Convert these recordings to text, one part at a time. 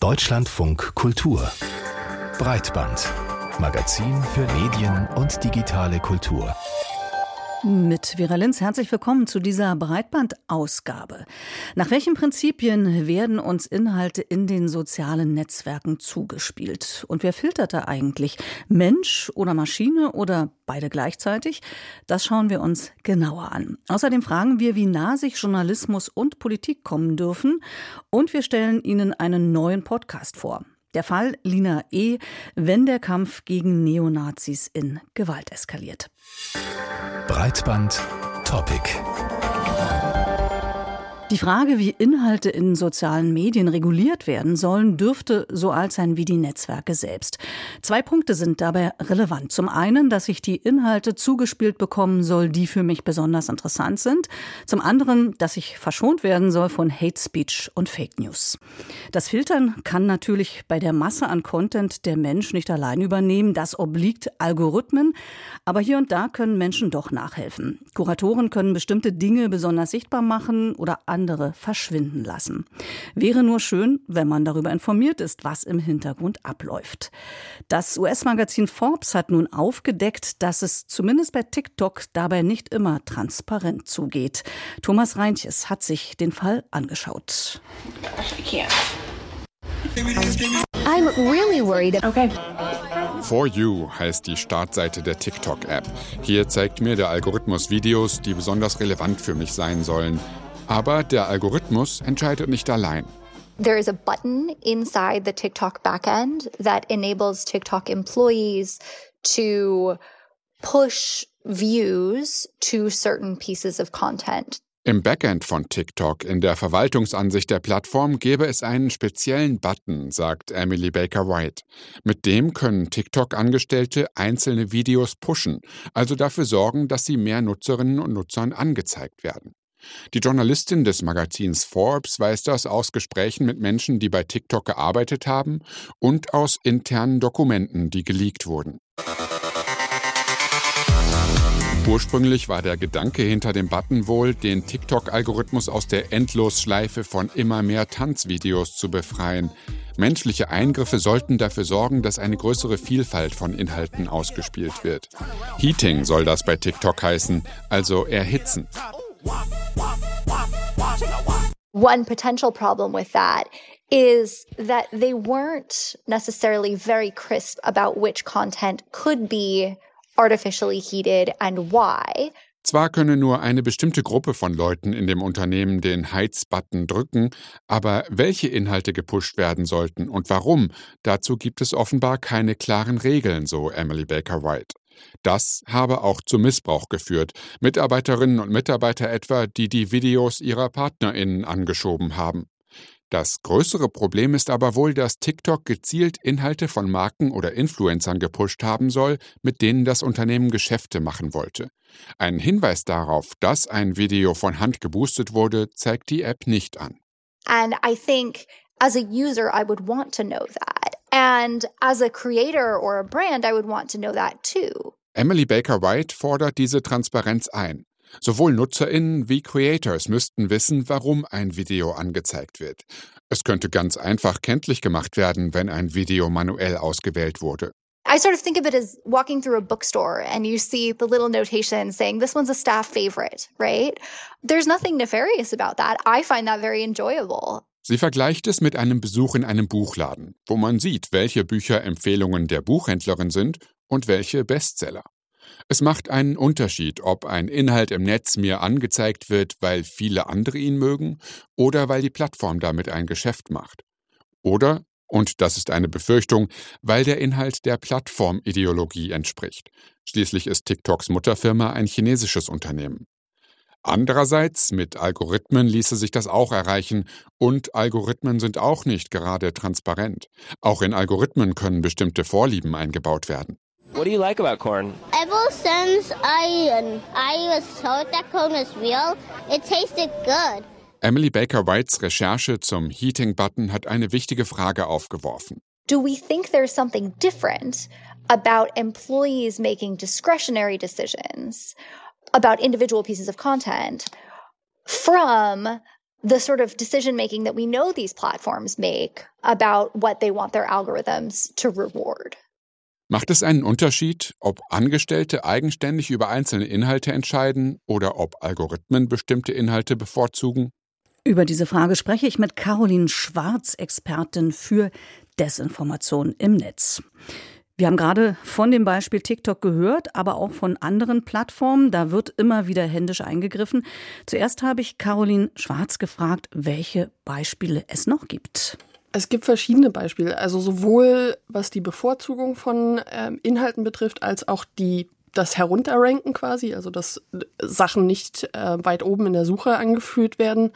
Deutschlandfunk Kultur Breitband Magazin für Medien und digitale Kultur. Mit Vera Linz herzlich willkommen zu dieser Breitbandausgabe. Nach welchen Prinzipien werden uns Inhalte in den sozialen Netzwerken zugespielt? Und wer filtert da eigentlich? Mensch oder Maschine oder beide gleichzeitig? Das schauen wir uns genauer an. Außerdem fragen wir, wie nah sich Journalismus und Politik kommen dürfen. Und wir stellen Ihnen einen neuen Podcast vor. Der Fall Lina E., wenn der Kampf gegen Neonazis in Gewalt eskaliert. Breitband Topic. Die Frage, wie Inhalte in sozialen Medien reguliert werden sollen, dürfte so alt sein wie die Netzwerke selbst. Zwei Punkte sind dabei relevant. Zum einen, dass ich die Inhalte zugespielt bekommen soll, die für mich besonders interessant sind. Zum anderen, dass ich verschont werden soll von Hate Speech und Fake News. Das Filtern kann natürlich bei der Masse an Content der Mensch nicht allein übernehmen. Das obliegt Algorithmen. Aber hier und da können Menschen doch nachhelfen. Kuratoren können bestimmte Dinge besonders sichtbar machen oder andere verschwinden lassen. Wäre nur schön, wenn man darüber informiert ist, was im Hintergrund abläuft. Das US-Magazin Forbes hat nun aufgedeckt, dass es zumindest bei TikTok dabei nicht immer transparent zugeht. Thomas Reintjes hat sich den Fall angeschaut. I'm really worried. Okay. For You heißt die Startseite der TikTok-App. Hier zeigt mir der Algorithmus Videos, die besonders relevant für mich sein sollen. Aber der Algorithmus entscheidet nicht allein. There is a button inside the TikTok backend that enables TikTok employees to push views to certain pieces of content. Im Backend von TikTok, in der Verwaltungsansicht der Plattform, gäbe es einen speziellen Button, sagt Emily Baker White. Mit dem können TikTok-Angestellte einzelne Videos pushen, also dafür sorgen, dass sie mehr Nutzerinnen und Nutzern angezeigt werden. Die Journalistin des Magazins Forbes weiß das aus Gesprächen mit Menschen, die bei TikTok gearbeitet haben und aus internen Dokumenten, die geleakt wurden. Ursprünglich war der Gedanke hinter dem Button wohl, den TikTok-Algorithmus aus der Endlosschleife von immer mehr Tanzvideos zu befreien. Menschliche Eingriffe sollten dafür sorgen, dass eine größere Vielfalt von Inhalten ausgespielt wird. Heating soll das bei TikTok heißen, also erhitzen. One potential problem with that is that they weren't necessarily very crisp about which content could be artificially heated and why. Zwar könne nur eine bestimmte Gruppe von Leuten in dem Unternehmen den Heizbutton drücken, aber welche Inhalte gepusht werden sollten und warum, dazu gibt es offenbar keine klaren Regeln, so Emily Baker White. Das habe auch zu Missbrauch geführt. Mitarbeiterinnen und Mitarbeiter etwa, die die Videos ihrer Partnerinnen angeschoben haben. Das größere Problem ist aber wohl, dass TikTok gezielt Inhalte von Marken oder Influencern gepusht haben soll, mit denen das Unternehmen Geschäfte machen wollte. Ein Hinweis darauf, dass ein Video von Hand geboostet wurde, zeigt die App nicht an. And I think as a user I would want to know that. And as a creator or a brand, I would want to know that too. Emily Baker White fordert diese Transparenz ein. Sowohl NutzerInnen wie Creators müssten wissen, warum ein Video angezeigt wird. Es könnte ganz einfach kenntlich gemacht werden, wenn ein Video manuell ausgewählt wurde. I sort of think of it as walking through a bookstore and you see the little notation saying, this one's a staff favorite, right? There's nothing nefarious about that. I find that very enjoyable. Sie vergleicht es mit einem Besuch in einem Buchladen, wo man sieht, welche Bücher Empfehlungen der Buchhändlerin sind und welche Bestseller. Es macht einen Unterschied, ob ein Inhalt im Netz mir angezeigt wird, weil viele andere ihn mögen oder weil die Plattform damit ein Geschäft macht. Oder, und das ist eine Befürchtung, weil der Inhalt der Plattformideologie entspricht. Schließlich ist TikToks Mutterfirma ein chinesisches Unternehmen. Andererseits, mit Algorithmen ließe sich das auch erreichen und Algorithmen sind auch nicht gerade transparent. Auch in Algorithmen können bestimmte Vorlieben eingebaut werden. What do you like about corn? Ever since I I was told that corn was real, it tasted good. Emily Baker Whites Recherche zum Heating Button hat eine wichtige Frage aufgeworfen. Do we think there's something different about employees making discretionary decisions about individual pieces of content from the sort of decision making that we know these platforms make about what they want their algorithms to reward. Macht es einen Unterschied, ob Angestellte eigenständig über einzelne Inhalte entscheiden oder ob Algorithmen bestimmte Inhalte bevorzugen? Über diese Frage spreche ich mit Caroline Schwarz, Expertin für Desinformation im Netz. Wir haben gerade von dem Beispiel TikTok gehört, aber auch von anderen Plattformen. Da wird immer wieder händisch eingegriffen. Zuerst habe ich Caroline Schwarz gefragt, welche Beispiele es noch gibt. Es gibt verschiedene Beispiele, also sowohl was die Bevorzugung von ähm, Inhalten betrifft, als auch die das Herunterranken quasi, also dass Sachen nicht äh, weit oben in der Suche angeführt werden.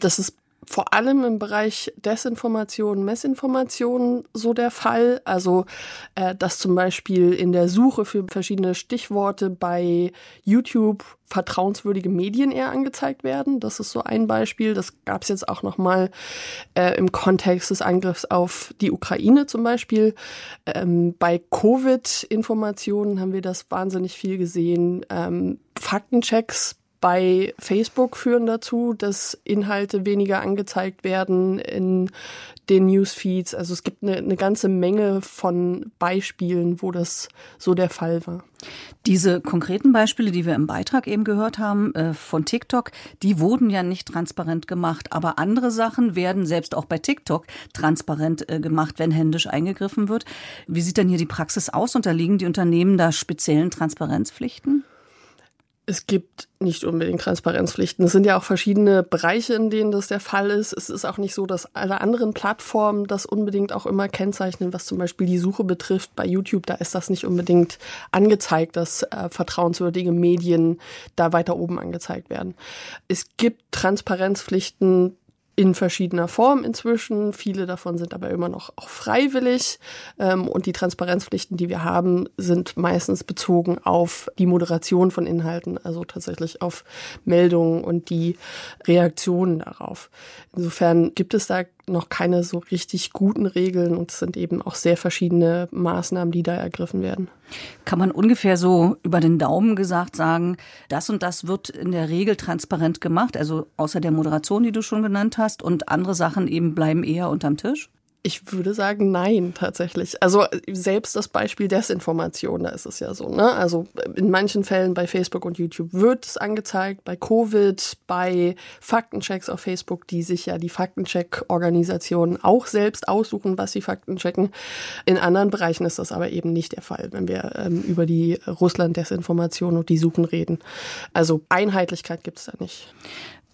Das ist vor allem im Bereich Desinformation, Messinformation so der Fall. Also, äh, dass zum Beispiel in der Suche für verschiedene Stichworte bei YouTube vertrauenswürdige Medien eher angezeigt werden. Das ist so ein Beispiel. Das gab es jetzt auch noch mal äh, im Kontext des Angriffs auf die Ukraine zum Beispiel. Ähm, bei Covid-Informationen haben wir das wahnsinnig viel gesehen. Ähm, Faktenchecks bei Facebook führen dazu, dass Inhalte weniger angezeigt werden in den Newsfeeds. Also es gibt eine, eine, ganze Menge von Beispielen, wo das so der Fall war. Diese konkreten Beispiele, die wir im Beitrag eben gehört haben äh, von TikTok, die wurden ja nicht transparent gemacht. Aber andere Sachen werden selbst auch bei TikTok transparent äh, gemacht, wenn händisch eingegriffen wird. Wie sieht denn hier die Praxis aus? Unterliegen die Unternehmen da speziellen Transparenzpflichten? Es gibt nicht unbedingt Transparenzpflichten. Es sind ja auch verschiedene Bereiche, in denen das der Fall ist. Es ist auch nicht so, dass alle anderen Plattformen das unbedingt auch immer kennzeichnen, was zum Beispiel die Suche betrifft. Bei YouTube, da ist das nicht unbedingt angezeigt, dass äh, vertrauenswürdige Medien da weiter oben angezeigt werden. Es gibt Transparenzpflichten in verschiedener Form inzwischen. Viele davon sind aber immer noch auch freiwillig. Ähm, und die Transparenzpflichten, die wir haben, sind meistens bezogen auf die Moderation von Inhalten, also tatsächlich auf Meldungen und die Reaktionen darauf. Insofern gibt es da noch keine so richtig guten Regeln und es sind eben auch sehr verschiedene Maßnahmen, die da ergriffen werden. Kann man ungefähr so über den Daumen gesagt sagen, das und das wird in der Regel transparent gemacht, also außer der Moderation, die du schon genannt hast, und andere Sachen eben bleiben eher unterm Tisch? Ich würde sagen, nein, tatsächlich. Also selbst das Beispiel Desinformation, da ist es ja so. Ne? Also in manchen Fällen bei Facebook und YouTube wird es angezeigt, bei Covid, bei Faktenchecks auf Facebook, die sich ja die Faktencheck-Organisationen auch selbst aussuchen, was sie Faktenchecken. In anderen Bereichen ist das aber eben nicht der Fall, wenn wir ähm, über die Russland-Desinformation und die Suchen reden. Also Einheitlichkeit gibt es da nicht.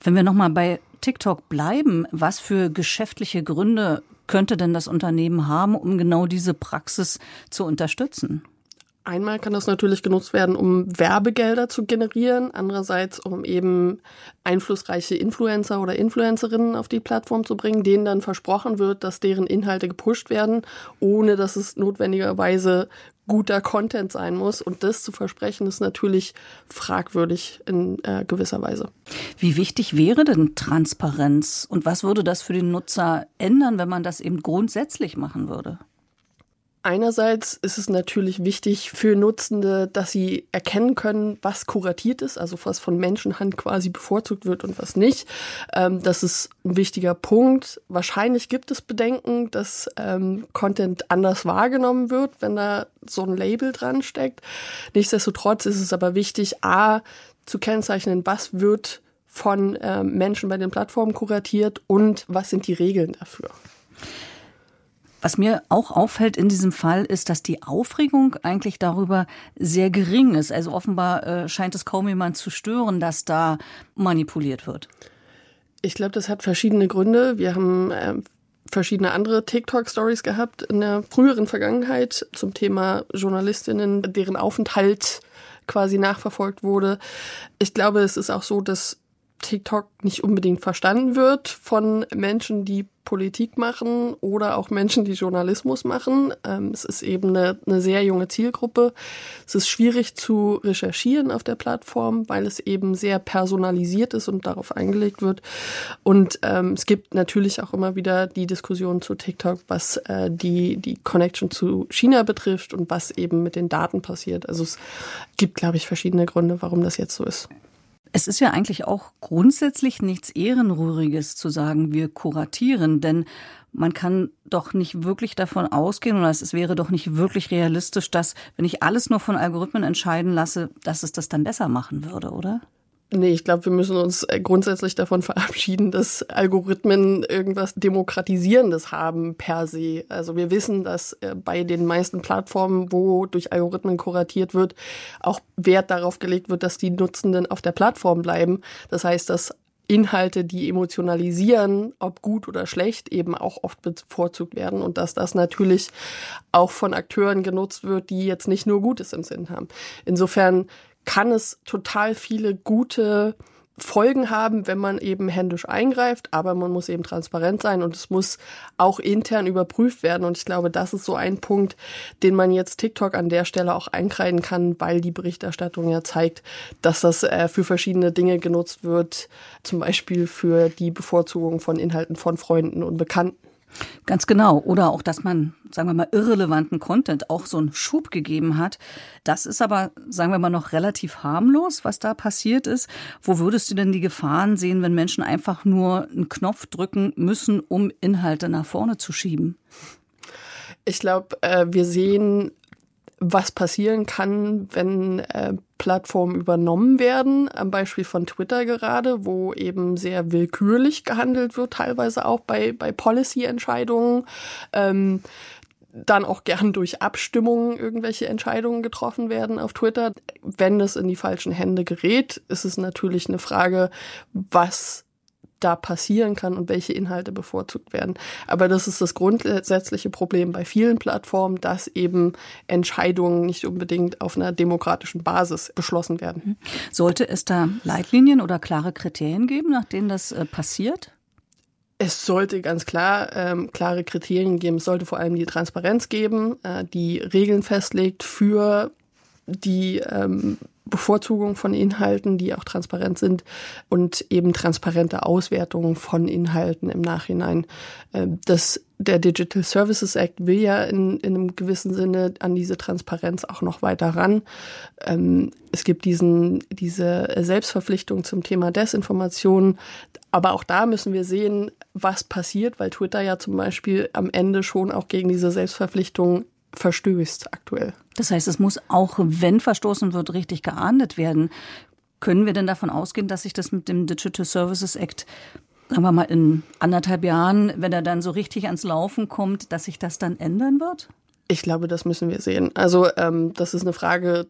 Wenn wir nochmal bei TikTok bleiben, was für geschäftliche Gründe könnte denn das Unternehmen haben, um genau diese Praxis zu unterstützen? Einmal kann das natürlich genutzt werden, um Werbegelder zu generieren, andererseits um eben einflussreiche Influencer oder Influencerinnen auf die Plattform zu bringen, denen dann versprochen wird, dass deren Inhalte gepusht werden, ohne dass es notwendigerweise guter Content sein muss. Und das zu versprechen, ist natürlich fragwürdig in äh, gewisser Weise. Wie wichtig wäre denn Transparenz und was würde das für den Nutzer ändern, wenn man das eben grundsätzlich machen würde? Einerseits ist es natürlich wichtig für Nutzende, dass sie erkennen können, was kuratiert ist, also was von Menschenhand quasi bevorzugt wird und was nicht. Ähm, das ist ein wichtiger Punkt. Wahrscheinlich gibt es Bedenken, dass ähm, Content anders wahrgenommen wird, wenn da so ein Label dran steckt. Nichtsdestotrotz ist es aber wichtig, a, zu kennzeichnen, was wird von ähm, Menschen bei den Plattformen kuratiert und was sind die Regeln dafür. Was mir auch auffällt in diesem Fall ist, dass die Aufregung eigentlich darüber sehr gering ist. Also offenbar äh, scheint es kaum jemand zu stören, dass da manipuliert wird. Ich glaube, das hat verschiedene Gründe. Wir haben äh, verschiedene andere TikTok-Stories gehabt in der früheren Vergangenheit zum Thema Journalistinnen, deren Aufenthalt quasi nachverfolgt wurde. Ich glaube, es ist auch so, dass TikTok nicht unbedingt verstanden wird von Menschen, die Politik machen oder auch Menschen, die Journalismus machen. Ähm, es ist eben eine, eine, sehr junge Zielgruppe. Es ist schwierig zu recherchieren auf der Plattform, weil es eben sehr personalisiert ist und darauf eingelegt wird. Und ähm, es gibt natürlich auch immer wieder die Diskussion zu TikTok, was äh, die, die Connection zu China betrifft und was eben mit den Daten passiert. Also es gibt, glaube ich, verschiedene Gründe, warum das jetzt so ist. Es ist ja eigentlich auch grundsätzlich nichts Ehrenrühriges zu sagen, wir kuratieren, denn man kann doch nicht wirklich davon ausgehen, oder es wäre doch nicht wirklich realistisch, dass, wenn ich alles nur von Algorithmen entscheiden lasse, dass es das dann besser machen würde, oder? Nee, ich glaube, wir müssen uns äh, grundsätzlich davon verabschieden, dass Algorithmen irgendwas Demokratisierendes haben per se. Also wir wissen, dass äh, bei den meisten Plattformen, wo durch Algorithmen kuratiert wird, auch Wert darauf gelegt wird, dass die Nutzenden auf der Plattform bleiben. Das heißt, dass Inhalte, die emotionalisieren, ob gut oder schlecht, eben auch oft bevorzugt werden und dass das natürlich auch von Akteuren genutzt wird, die jetzt nicht nur Gutes im Sinn haben. Insofern kann es total viele gute Folgen haben, wenn man eben händisch eingreift, aber man muss eben transparent sein und es muss auch intern überprüft werden. Und ich glaube, das ist so ein Punkt, den man jetzt TikTok an der Stelle auch einkreiden kann, weil die Berichterstattung ja zeigt, dass das äh, für verschiedene Dinge genutzt wird, zum Beispiel für die Bevorzugung von Inhalten von Freunden und Bekannten. Ganz genau. Oder auch, dass man, sagen wir mal, irrelevanten Content auch so einen Schub gegeben hat. Das ist aber, sagen wir mal, noch relativ harmlos, was da passiert ist. Wo würdest du denn die Gefahren sehen, wenn Menschen einfach nur einen Knopf drücken müssen, um Inhalte nach vorne zu schieben? Ich glaube, äh, wir sehen was passieren kann, wenn äh, Plattformen übernommen werden, am Beispiel von Twitter gerade, wo eben sehr willkürlich gehandelt wird, teilweise auch bei, bei Policy-Entscheidungen. Ähm, dann auch gern durch Abstimmungen irgendwelche Entscheidungen getroffen werden auf Twitter. Wenn es in die falschen Hände gerät, ist es natürlich eine Frage, was da passieren kann und welche Inhalte bevorzugt werden. Aber das ist das grundsätzliche Problem bei vielen Plattformen, dass eben Entscheidungen nicht unbedingt auf einer demokratischen Basis beschlossen werden. Mhm. Sollte es da Leitlinien oder klare Kriterien geben, nach denen das äh, passiert? Es sollte ganz klar ähm, klare Kriterien geben. Es sollte vor allem die Transparenz geben, äh, die Regeln festlegt für die ähm, Bevorzugung von Inhalten, die auch transparent sind und eben transparente Auswertungen von Inhalten im Nachhinein. Ähm, das, der Digital Services Act will ja in, in einem gewissen Sinne an diese Transparenz auch noch weiter ran. Ähm, es gibt diesen, diese Selbstverpflichtung zum Thema Desinformation. Aber auch da müssen wir sehen, was passiert, weil Twitter ja zum Beispiel am Ende schon auch gegen diese Selbstverpflichtung verstößt aktuell. Das heißt, es muss auch, wenn verstoßen wird, richtig geahndet werden. Können wir denn davon ausgehen, dass sich das mit dem Digital Services Act sagen wir mal in anderthalb Jahren, wenn er dann so richtig ans Laufen kommt, dass sich das dann ändern wird? Ich glaube, das müssen wir sehen. Also ähm, das ist eine Frage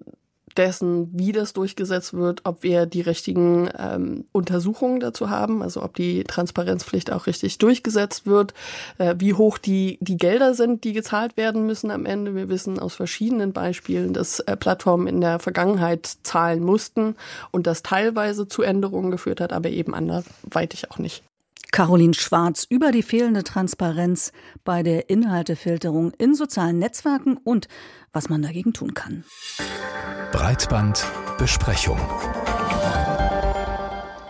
dessen, wie das durchgesetzt wird, ob wir die richtigen ähm, Untersuchungen dazu haben, also ob die Transparenzpflicht auch richtig durchgesetzt wird, äh, wie hoch die, die Gelder sind, die gezahlt werden müssen am Ende. Wir wissen aus verschiedenen Beispielen, dass äh, Plattformen in der Vergangenheit zahlen mussten und das teilweise zu Änderungen geführt hat, aber eben anderweitig auch nicht. Caroline Schwarz über die fehlende Transparenz bei der Inhaltefilterung in sozialen Netzwerken und was man dagegen tun kann. Breitbandbesprechung.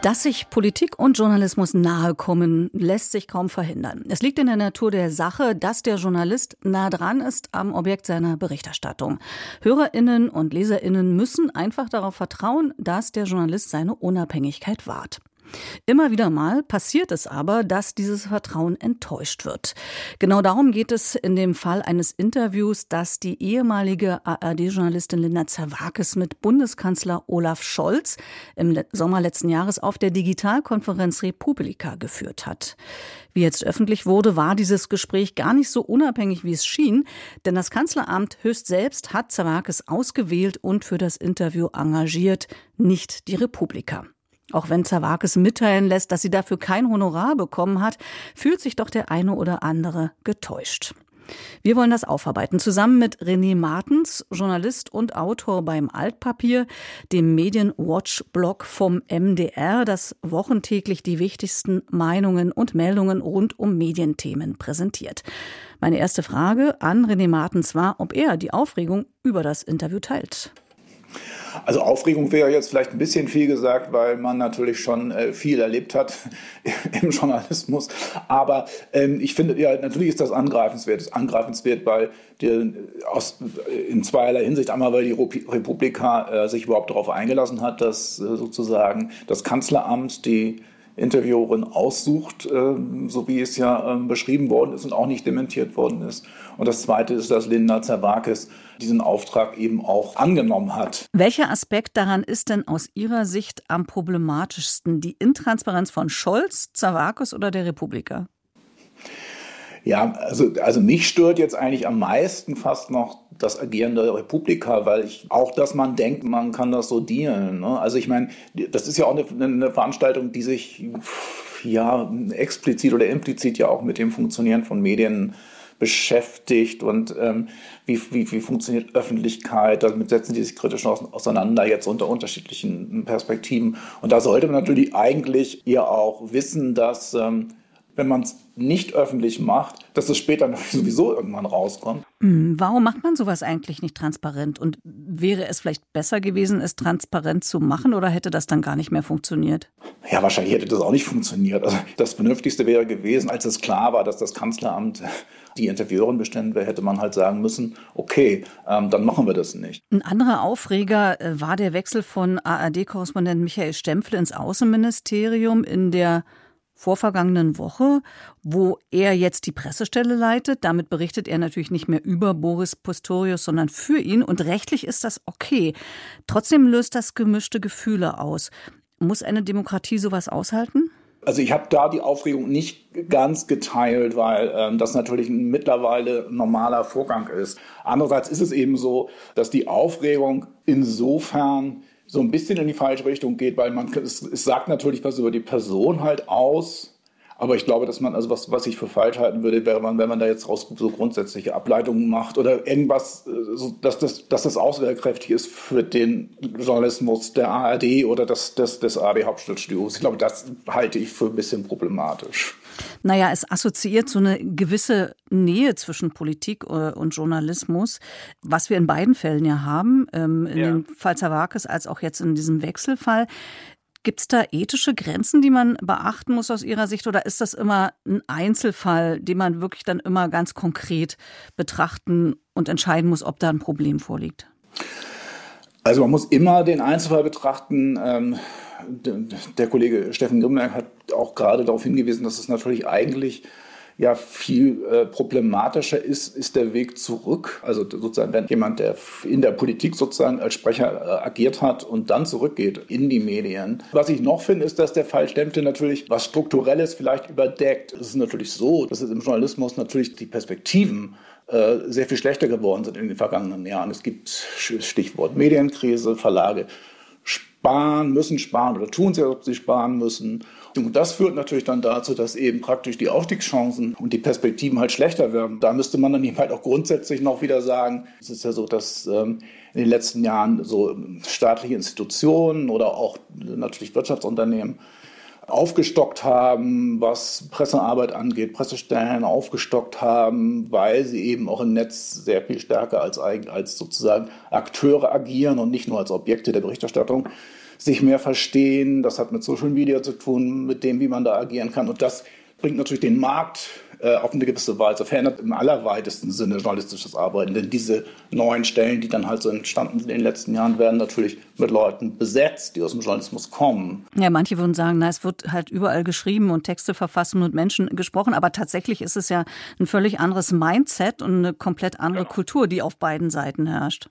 Dass sich Politik und Journalismus nahe kommen, lässt sich kaum verhindern. Es liegt in der Natur der Sache, dass der Journalist nah dran ist am Objekt seiner Berichterstattung. Hörerinnen und Leserinnen müssen einfach darauf vertrauen, dass der Journalist seine Unabhängigkeit wahrt. Immer wieder mal passiert es aber, dass dieses Vertrauen enttäuscht wird. Genau darum geht es in dem Fall eines Interviews, das die ehemalige ARD-Journalistin Linda Zerwakis mit Bundeskanzler Olaf Scholz im Sommer letzten Jahres auf der Digitalkonferenz Republika geführt hat. Wie jetzt öffentlich wurde, war dieses Gespräch gar nicht so unabhängig, wie es schien, denn das Kanzleramt höchst selbst hat Zerwakis ausgewählt und für das Interview engagiert, nicht die Republika. Auch wenn Zawakis mitteilen lässt, dass sie dafür kein Honorar bekommen hat, fühlt sich doch der eine oder andere getäuscht. Wir wollen das aufarbeiten, zusammen mit René Martens, Journalist und Autor beim Altpapier, dem Medienwatch-Blog vom MDR, das wochentäglich die wichtigsten Meinungen und Meldungen rund um Medienthemen präsentiert. Meine erste Frage an René Martens war, ob er die Aufregung über das Interview teilt. Also Aufregung wäre jetzt vielleicht ein bisschen viel gesagt, weil man natürlich schon äh, viel erlebt hat im Journalismus. Aber ähm, ich finde, ja, natürlich ist das angreifenswert. Das ist angreifenswert, weil die, aus, in zweierlei Hinsicht. Einmal, weil die Republika äh, sich überhaupt darauf eingelassen hat, dass äh, sozusagen das Kanzleramt die Interviewerin aussucht, ähm, so wie es ja ähm, beschrieben worden ist und auch nicht dementiert worden ist. Und das Zweite ist, dass Linda Zerwakis diesen Auftrag eben auch angenommen hat. Welcher Aspekt daran ist denn aus Ihrer Sicht am problematischsten? Die Intransparenz von Scholz, Zerwakis oder der Republiker? Ja, also, also mich stört jetzt eigentlich am meisten fast noch das Agieren der Republika, weil ich auch, dass man denkt, man kann das so dealen. Ne? Also ich meine, das ist ja auch eine, eine Veranstaltung, die sich ja explizit oder implizit ja auch mit dem Funktionieren von Medien beschäftigt und ähm, wie, wie, wie funktioniert Öffentlichkeit, damit setzen die sich kritisch auseinander jetzt unter unterschiedlichen Perspektiven. Und da sollte man natürlich eigentlich eher auch wissen, dass ähm, wenn man es nicht öffentlich macht, dass es später sowieso irgendwann rauskommt. Hm, warum macht man sowas eigentlich nicht transparent? Und wäre es vielleicht besser gewesen, es transparent zu machen oder hätte das dann gar nicht mehr funktioniert? Ja, wahrscheinlich hätte das auch nicht funktioniert. Also das Vernünftigste wäre gewesen, als es klar war, dass das Kanzleramt die Intervieweurin bestimmt wäre, hätte man halt sagen müssen, okay, ähm, dann machen wir das nicht. Ein anderer Aufreger äh, war der Wechsel von ARD-Korrespondent Michael Stempfle ins Außenministerium in der vorvergangenen Woche, wo er jetzt die Pressestelle leitet. Damit berichtet er natürlich nicht mehr über Boris Postorius, sondern für ihn. Und rechtlich ist das okay. Trotzdem löst das gemischte Gefühle aus. Muss eine Demokratie sowas aushalten? Also ich habe da die Aufregung nicht ganz geteilt, weil ähm, das natürlich ein mittlerweile normaler Vorgang ist. Andererseits ist es eben so, dass die Aufregung insofern so ein bisschen in die falsche Richtung geht, weil man es, es sagt natürlich was über die Person halt aus. Aber ich glaube, dass man, also was, was ich für falsch halten würde, wäre man, wenn man da jetzt raus so grundsätzliche Ableitungen macht oder irgendwas, äh, so, dass, das, dass das aussagekräftig ist für den Journalismus der ARD oder des, des, des ARD-Hauptstadtstudios. Ich glaube, das halte ich für ein bisschen problematisch. Naja, es assoziiert so eine gewisse Nähe zwischen Politik äh, und Journalismus, was wir in beiden Fällen ja haben, ähm, in ja. dem Fall Zawakis als auch jetzt in diesem Wechselfall. Gibt es da ethische Grenzen, die man beachten muss aus Ihrer Sicht oder ist das immer ein Einzelfall, den man wirklich dann immer ganz konkret betrachten und entscheiden muss, ob da ein Problem vorliegt? Also man muss immer den Einzelfall betrachten. Ähm, der Kollege Steffen Grimberg hat auch gerade darauf hingewiesen, dass es natürlich eigentlich ja viel äh, problematischer ist, ist der Weg zurück. Also sozusagen, wenn jemand, der in der Politik sozusagen als Sprecher äh, agiert hat und dann zurückgeht in die Medien. Was ich noch finde, ist, dass der Fall Stempte natürlich was Strukturelles vielleicht überdeckt. Es ist natürlich so, dass es im Journalismus natürlich die Perspektiven äh, sehr viel schlechter geworden sind in den vergangenen Jahren. Es gibt Stichwort Medienkrise, Verlage sparen, müssen sparen oder tun sie, ob sie sparen müssen. Und das führt natürlich dann dazu, dass eben praktisch die Aufstiegschancen und die Perspektiven halt schlechter werden. Da müsste man dann eben halt auch grundsätzlich noch wieder sagen, es ist ja so, dass ähm, in den letzten Jahren so staatliche Institutionen oder auch natürlich Wirtschaftsunternehmen aufgestockt haben, was Pressearbeit angeht, Pressestellen aufgestockt haben, weil sie eben auch im Netz sehr viel stärker als, als sozusagen Akteure agieren und nicht nur als Objekte der Berichterstattung sich mehr verstehen. Das hat mit Social Media zu tun, mit dem, wie man da agieren kann. Und das bringt natürlich den Markt äh, auf eine gewisse Weise, verändert im allerweitesten Sinne journalistisches Arbeiten. Denn diese neuen Stellen, die dann halt so entstanden sind in den letzten Jahren, werden natürlich mit Leuten besetzt, die aus dem Journalismus kommen. Ja, manche würden sagen, na, es wird halt überall geschrieben und Texte verfasst und Menschen gesprochen, aber tatsächlich ist es ja ein völlig anderes Mindset und eine komplett andere ja. Kultur, die auf beiden Seiten herrscht.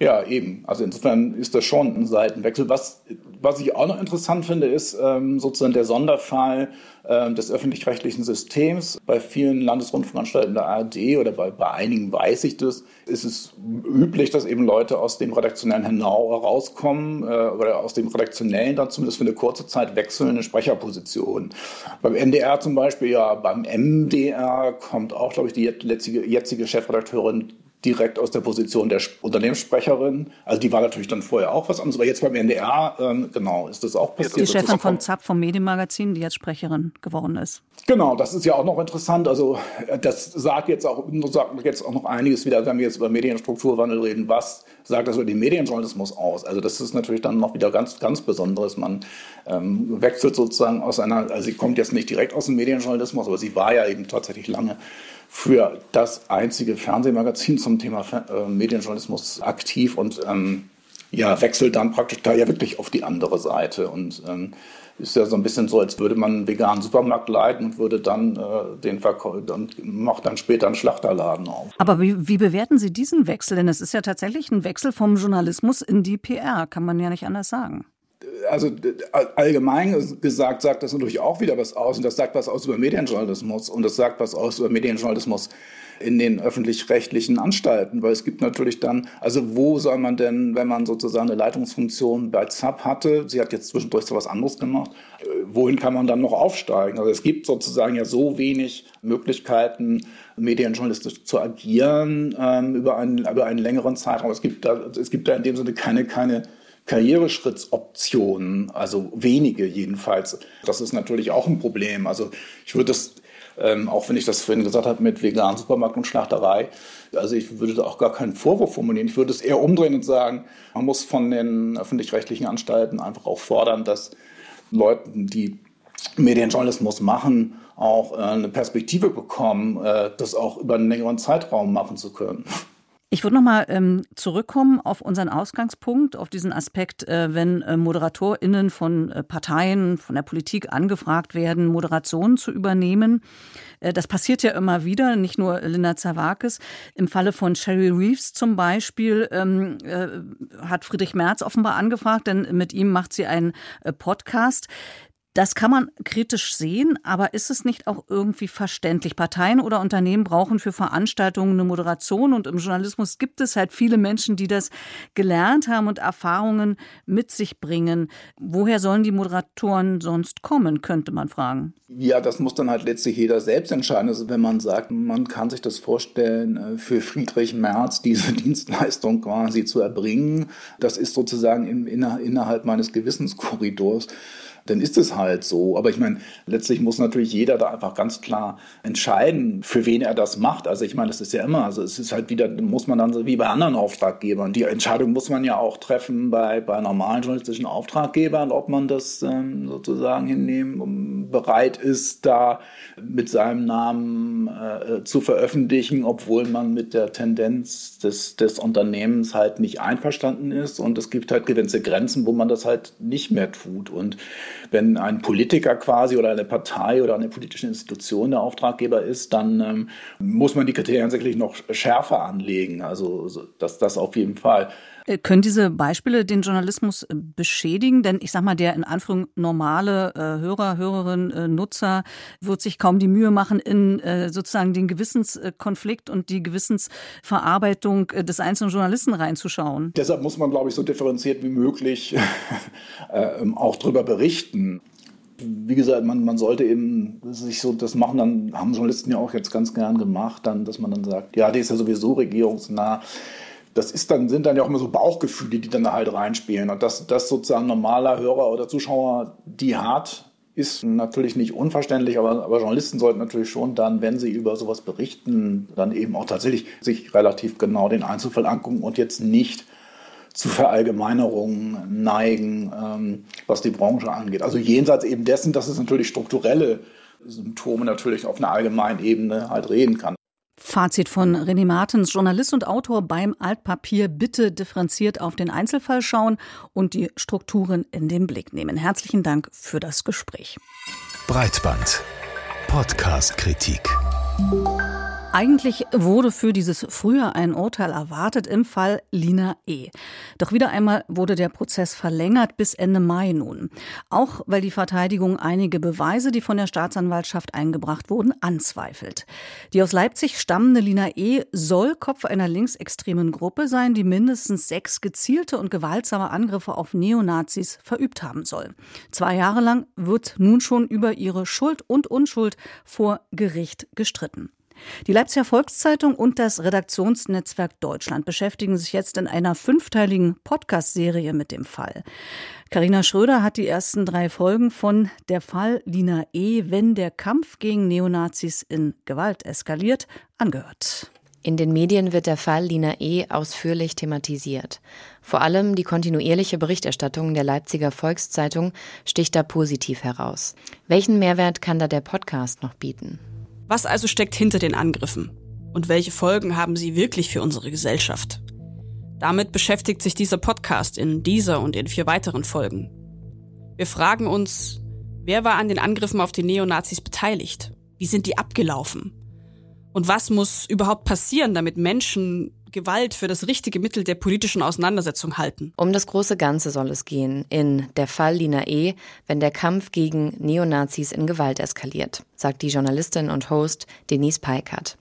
Ja, eben. Also insofern ist das schon ein Seitenwechsel. Was, was ich auch noch interessant finde, ist ähm, sozusagen der Sonderfall ähm, des öffentlich-rechtlichen Systems. Bei vielen Landesrundfunkanstalten der ARD oder bei, bei einigen weiß ich das, ist es üblich, dass eben Leute aus dem redaktionellen herauskommen äh, oder aus dem redaktionellen dann zumindest für eine kurze Zeit wechseln in eine Sprecherposition. Beim NDR zum Beispiel, ja, beim MDR kommt auch, glaube ich, die jetzige, jetzige Chefredakteurin direkt aus der Position der Unternehmenssprecherin. Also die war natürlich dann vorher auch was anderes, aber jetzt beim NDR, ähm, genau, ist das auch passiert. Die Chefin von ZAP vom Medienmagazin, die jetzt Sprecherin geworden ist. Genau, das ist ja auch noch interessant. Also äh, das sagt jetzt auch, sagt jetzt auch noch einiges wieder, wenn wir jetzt über Medienstrukturwandel reden. Was sagt das über den Medienjournalismus aus? Also das ist natürlich dann noch wieder ganz, ganz Besonderes. Man ähm, wechselt sozusagen aus einer, also sie kommt jetzt nicht direkt aus dem Medienjournalismus, aber sie war ja eben tatsächlich lange für das einzige Fernsehmagazin zum Thema äh, Medienjournalismus aktiv und ähm, ja, wechselt dann praktisch da ja wirklich auf die andere Seite und ähm, ist ja so ein bisschen so, als würde man einen veganen Supermarkt leiten und würde dann äh, den Verkäufer und macht dann später einen Schlachterladen auf. Aber wie, wie bewerten Sie diesen Wechsel? Denn es ist ja tatsächlich ein Wechsel vom Journalismus in die PR, kann man ja nicht anders sagen also allgemein gesagt sagt das natürlich auch wieder was aus und das sagt was aus über Medienjournalismus und das sagt was aus über Medienjournalismus in den öffentlich-rechtlichen Anstalten, weil es gibt natürlich dann, also wo soll man denn, wenn man sozusagen eine Leitungsfunktion bei ZAP hatte, sie hat jetzt zwischendurch so was anderes gemacht, äh, wohin kann man dann noch aufsteigen? Also es gibt sozusagen ja so wenig Möglichkeiten, medienjournalistisch zu agieren ähm, über, einen, über einen längeren Zeitraum. Es gibt da, es gibt da in dem Sinne keine, keine Karriereschrittsoptionen, also wenige jedenfalls. Das ist natürlich auch ein Problem. Also ich würde das, ähm, auch wenn ich das vorhin gesagt habe mit veganen Supermarkt und Schlachterei, also ich würde da auch gar keinen Vorwurf formulieren. Ich würde es eher umdrehen und sagen, man muss von den öffentlich-rechtlichen Anstalten einfach auch fordern, dass Leuten, die Medienjournalismus machen, auch äh, eine Perspektive bekommen, äh, das auch über einen längeren Zeitraum machen zu können. Ich würde nochmal ähm, zurückkommen auf unseren Ausgangspunkt, auf diesen Aspekt, äh, wenn äh, ModeratorInnen von äh, Parteien, von der Politik angefragt werden, Moderationen zu übernehmen. Äh, das passiert ja immer wieder, nicht nur Linda Zawakis. Im Falle von Sherry Reeves zum Beispiel ähm, äh, hat Friedrich Merz offenbar angefragt, denn mit ihm macht sie einen Podcast. Das kann man kritisch sehen, aber ist es nicht auch irgendwie verständlich? Parteien oder Unternehmen brauchen für Veranstaltungen eine Moderation und im Journalismus gibt es halt viele Menschen, die das gelernt haben und Erfahrungen mit sich bringen. Woher sollen die Moderatoren sonst kommen, könnte man fragen. Ja, das muss dann halt letztlich jeder selbst entscheiden. Also wenn man sagt, man kann sich das vorstellen, äh, für Friedrich Merz diese Dienstleistung quasi zu erbringen, das ist sozusagen im, innerhalb meines Gewissenskorridors dann ist es halt so. Aber ich meine, letztlich muss natürlich jeder da einfach ganz klar entscheiden, für wen er das macht. Also ich meine, das ist ja immer, also es ist halt wieder, muss man dann so wie bei anderen Auftraggebern. Die Entscheidung muss man ja auch treffen bei, bei normalen journalistischen Auftraggebern, ob man das ähm, sozusagen hinnehmen bereit ist, da mit seinem Namen äh, zu veröffentlichen, obwohl man mit der Tendenz des, des Unternehmens halt nicht einverstanden ist. Und es gibt halt gewisse Grenzen, wo man das halt nicht mehr tut. Und wenn ein Politiker quasi oder eine Partei oder eine politische Institution der Auftraggeber ist, dann ähm, muss man die Kriterien sicherlich noch schärfer anlegen. Also das, das auf jeden Fall. Äh, können diese Beispiele den Journalismus äh, beschädigen? Denn ich sag mal, der in Anführung normale äh, Hörer, Hörerin, äh, Nutzer wird sich kaum die Mühe machen, in äh, sozusagen den Gewissenskonflikt und die Gewissensverarbeitung äh, des einzelnen Journalisten reinzuschauen. Deshalb muss man, glaube ich, so differenziert wie möglich ähm, auch darüber berichten wie gesagt, man, man sollte eben sich so das machen, dann haben Journalisten ja auch jetzt ganz gern gemacht, dann, dass man dann sagt, ja, die ist ja sowieso regierungsnah das ist dann, sind dann ja auch immer so Bauchgefühle, die dann da halt reinspielen. Und dass das sozusagen normaler Hörer oder Zuschauer die hat, ist natürlich nicht unverständlich, aber, aber Journalisten sollten natürlich schon dann, wenn sie über sowas berichten, dann eben auch tatsächlich sich relativ genau den Einzelfall angucken und jetzt nicht zu Verallgemeinerungen neigen, ähm, was die Branche angeht. Also jenseits eben dessen, dass es natürlich strukturelle Symptome natürlich auf einer allgemeinen Ebene halt reden kann. Fazit von René Martens, Journalist und Autor beim Altpapier. Bitte differenziert auf den Einzelfall schauen und die Strukturen in den Blick nehmen. Herzlichen Dank für das Gespräch. Breitband. Podcast-Kritik. Eigentlich wurde für dieses Frühjahr ein Urteil erwartet im Fall Lina E. Doch wieder einmal wurde der Prozess verlängert bis Ende Mai nun. Auch weil die Verteidigung einige Beweise, die von der Staatsanwaltschaft eingebracht wurden, anzweifelt. Die aus Leipzig stammende Lina E. soll Kopf einer linksextremen Gruppe sein, die mindestens sechs gezielte und gewaltsame Angriffe auf Neonazis verübt haben soll. Zwei Jahre lang wird nun schon über ihre Schuld und Unschuld vor Gericht gestritten. Die Leipziger Volkszeitung und das Redaktionsnetzwerk Deutschland beschäftigen sich jetzt in einer fünfteiligen Podcast-Serie mit dem Fall. Carina Schröder hat die ersten drei Folgen von Der Fall Lina E., wenn der Kampf gegen Neonazis in Gewalt eskaliert, angehört. In den Medien wird der Fall Lina E. ausführlich thematisiert. Vor allem die kontinuierliche Berichterstattung der Leipziger Volkszeitung sticht da positiv heraus. Welchen Mehrwert kann da der Podcast noch bieten? Was also steckt hinter den Angriffen? Und welche Folgen haben sie wirklich für unsere Gesellschaft? Damit beschäftigt sich dieser Podcast in dieser und in vier weiteren Folgen. Wir fragen uns, wer war an den Angriffen auf die Neonazis beteiligt? Wie sind die abgelaufen? Und was muss überhaupt passieren, damit Menschen Gewalt für das richtige Mittel der politischen Auseinandersetzung halten. Um das große Ganze soll es gehen in Der Fall Lina E., wenn der Kampf gegen Neonazis in Gewalt eskaliert, sagt die Journalistin und Host Denise Peikert.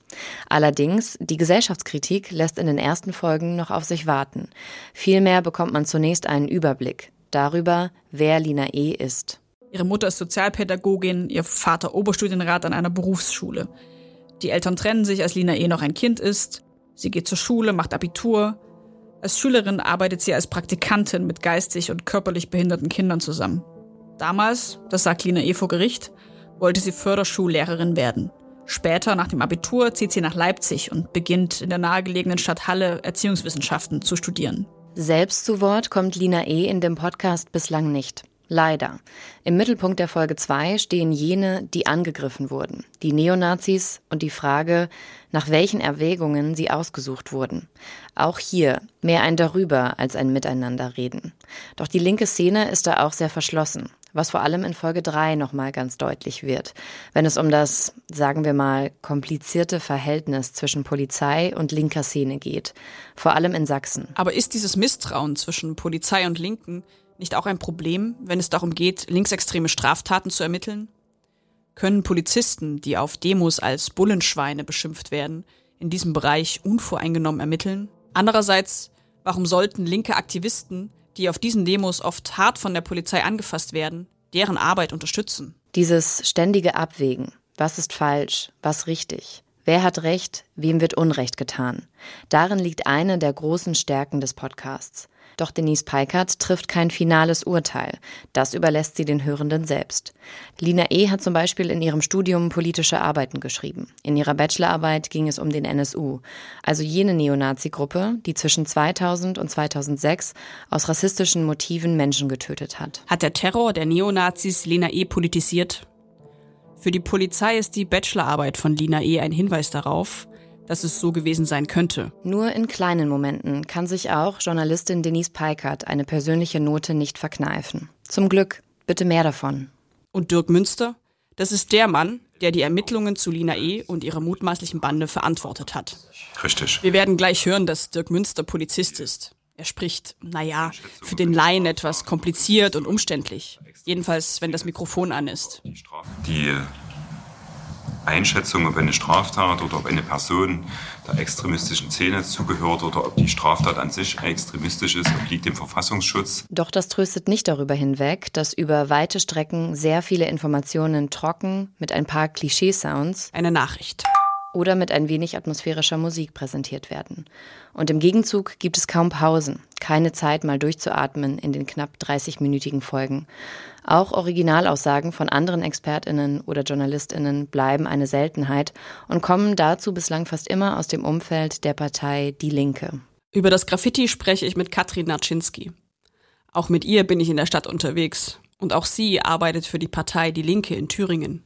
Allerdings, die Gesellschaftskritik lässt in den ersten Folgen noch auf sich warten. Vielmehr bekommt man zunächst einen Überblick darüber, wer Lina E. ist. Ihre Mutter ist Sozialpädagogin, ihr Vater Oberstudienrat an einer Berufsschule. Die Eltern trennen sich, als Lina E. noch ein Kind ist. Sie geht zur Schule, macht Abitur. Als Schülerin arbeitet sie als Praktikantin mit geistig und körperlich behinderten Kindern zusammen. Damals, das sagt Lina E. vor Gericht, wollte sie Förderschullehrerin werden. Später, nach dem Abitur, zieht sie nach Leipzig und beginnt in der nahegelegenen Stadt Halle Erziehungswissenschaften zu studieren. Selbst zu Wort kommt Lina E. in dem Podcast bislang nicht. Leider. Im Mittelpunkt der Folge 2 stehen jene, die angegriffen wurden, die Neonazis und die Frage, nach welchen Erwägungen sie ausgesucht wurden. Auch hier mehr ein Darüber als ein Miteinander reden. Doch die linke Szene ist da auch sehr verschlossen, was vor allem in Folge 3 nochmal ganz deutlich wird, wenn es um das, sagen wir mal, komplizierte Verhältnis zwischen Polizei und linker Szene geht, vor allem in Sachsen. Aber ist dieses Misstrauen zwischen Polizei und Linken nicht auch ein Problem, wenn es darum geht, linksextreme Straftaten zu ermitteln? Können Polizisten, die auf Demos als Bullenschweine beschimpft werden, in diesem Bereich unvoreingenommen ermitteln? Andererseits, warum sollten linke Aktivisten, die auf diesen Demos oft hart von der Polizei angefasst werden, deren Arbeit unterstützen? Dieses ständige Abwägen. Was ist falsch? Was richtig? Wer hat Recht? Wem wird Unrecht getan? Darin liegt eine der großen Stärken des Podcasts. Doch Denise Peikert trifft kein finales Urteil. Das überlässt sie den Hörenden selbst. Lina E. hat zum Beispiel in ihrem Studium politische Arbeiten geschrieben. In ihrer Bachelorarbeit ging es um den NSU, also jene Neonazi-Gruppe, die zwischen 2000 und 2006 aus rassistischen Motiven Menschen getötet hat. Hat der Terror der Neonazis Lina E. politisiert? Für die Polizei ist die Bachelorarbeit von Lina E. ein Hinweis darauf, dass es so gewesen sein könnte. Nur in kleinen Momenten kann sich auch Journalistin Denise Peikert eine persönliche Note nicht verkneifen. Zum Glück, bitte mehr davon. Und Dirk Münster? Das ist der Mann, der die Ermittlungen zu Lina E. und ihrer mutmaßlichen Bande verantwortet hat. Richtig. Wir werden gleich hören, dass Dirk Münster Polizist ist. Er spricht, naja, für den Laien etwas kompliziert und umständlich. Jedenfalls, wenn das Mikrofon an ist. Die Einschätzung, ob eine Straftat oder ob eine Person der extremistischen Szene zugehört oder ob die Straftat an sich extremistisch ist, obliegt dem Verfassungsschutz. Doch das tröstet nicht darüber hinweg, dass über weite Strecken sehr viele Informationen trocken mit ein paar Klischeesounds eine Nachricht oder mit ein wenig atmosphärischer Musik präsentiert werden. Und im Gegenzug gibt es kaum Pausen, keine Zeit mal durchzuatmen in den knapp 30-minütigen Folgen. Auch Originalaussagen von anderen Expertinnen oder Journalistinnen bleiben eine Seltenheit und kommen dazu bislang fast immer aus dem Umfeld der Partei Die Linke. Über das Graffiti spreche ich mit Katrin Naczynski. Auch mit ihr bin ich in der Stadt unterwegs. Und auch sie arbeitet für die Partei Die Linke in Thüringen.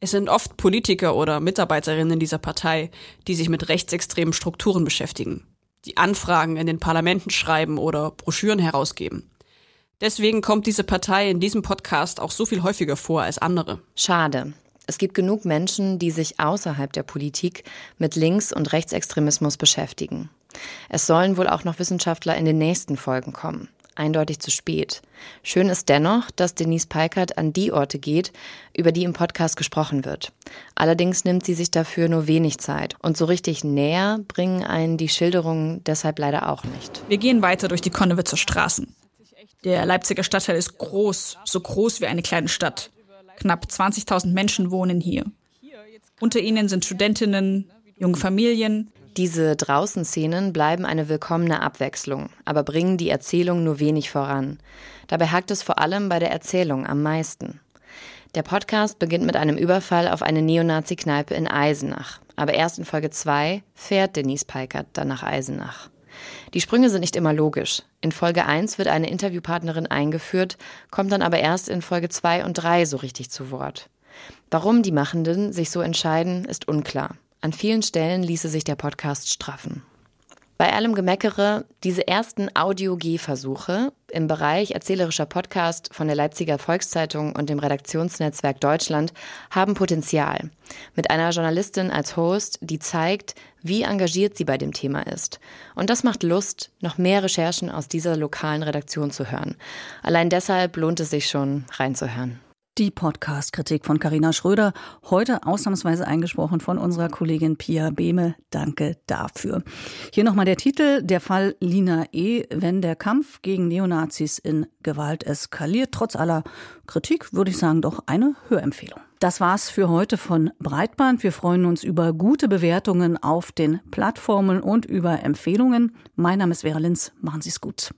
Es sind oft Politiker oder Mitarbeiterinnen dieser Partei, die sich mit rechtsextremen Strukturen beschäftigen, die Anfragen in den Parlamenten schreiben oder Broschüren herausgeben. Deswegen kommt diese Partei in diesem Podcast auch so viel häufiger vor als andere. Schade. Es gibt genug Menschen, die sich außerhalb der Politik mit Links- und Rechtsextremismus beschäftigen. Es sollen wohl auch noch Wissenschaftler in den nächsten Folgen kommen eindeutig zu spät. Schön ist dennoch, dass Denise Peikert an die Orte geht, über die im Podcast gesprochen wird. Allerdings nimmt sie sich dafür nur wenig Zeit und so richtig näher bringen einen die Schilderungen deshalb leider auch nicht. Wir gehen weiter durch die Konnewitzer Straßen. Der Leipziger Stadtteil ist groß, so groß wie eine kleine Stadt. Knapp 20.000 Menschen wohnen hier. Unter ihnen sind Studentinnen, junge Familien. Diese Draußenszenen bleiben eine willkommene Abwechslung, aber bringen die Erzählung nur wenig voran. Dabei hakt es vor allem bei der Erzählung am meisten. Der Podcast beginnt mit einem Überfall auf eine Neonazi-Kneipe in Eisenach. Aber erst in Folge 2 fährt Denise Peikert dann nach Eisenach. Die Sprünge sind nicht immer logisch. In Folge 1 wird eine Interviewpartnerin eingeführt, kommt dann aber erst in Folge 2 und 3 so richtig zu Wort. Warum die Machenden sich so entscheiden, ist unklar. An vielen Stellen ließe sich der Podcast straffen. Bei allem Gemeckere, diese ersten Audio-G-Versuche im Bereich erzählerischer Podcast von der Leipziger Volkszeitung und dem Redaktionsnetzwerk Deutschland haben Potenzial. Mit einer Journalistin als Host, die zeigt, wie engagiert sie bei dem Thema ist. Und das macht Lust, noch mehr Recherchen aus dieser lokalen Redaktion zu hören. Allein deshalb lohnt es sich schon, reinzuhören. Die Podcast-Kritik von Carina Schröder, heute ausnahmsweise eingesprochen von unserer Kollegin Pia Behme. Danke dafür. Hier nochmal der Titel, der Fall Lina E., wenn der Kampf gegen Neonazis in Gewalt eskaliert. Trotz aller Kritik würde ich sagen, doch eine Hörempfehlung. Das war's für heute von Breitband. Wir freuen uns über gute Bewertungen auf den Plattformen und über Empfehlungen. Mein Name ist Vera Linz. Machen Sie's gut.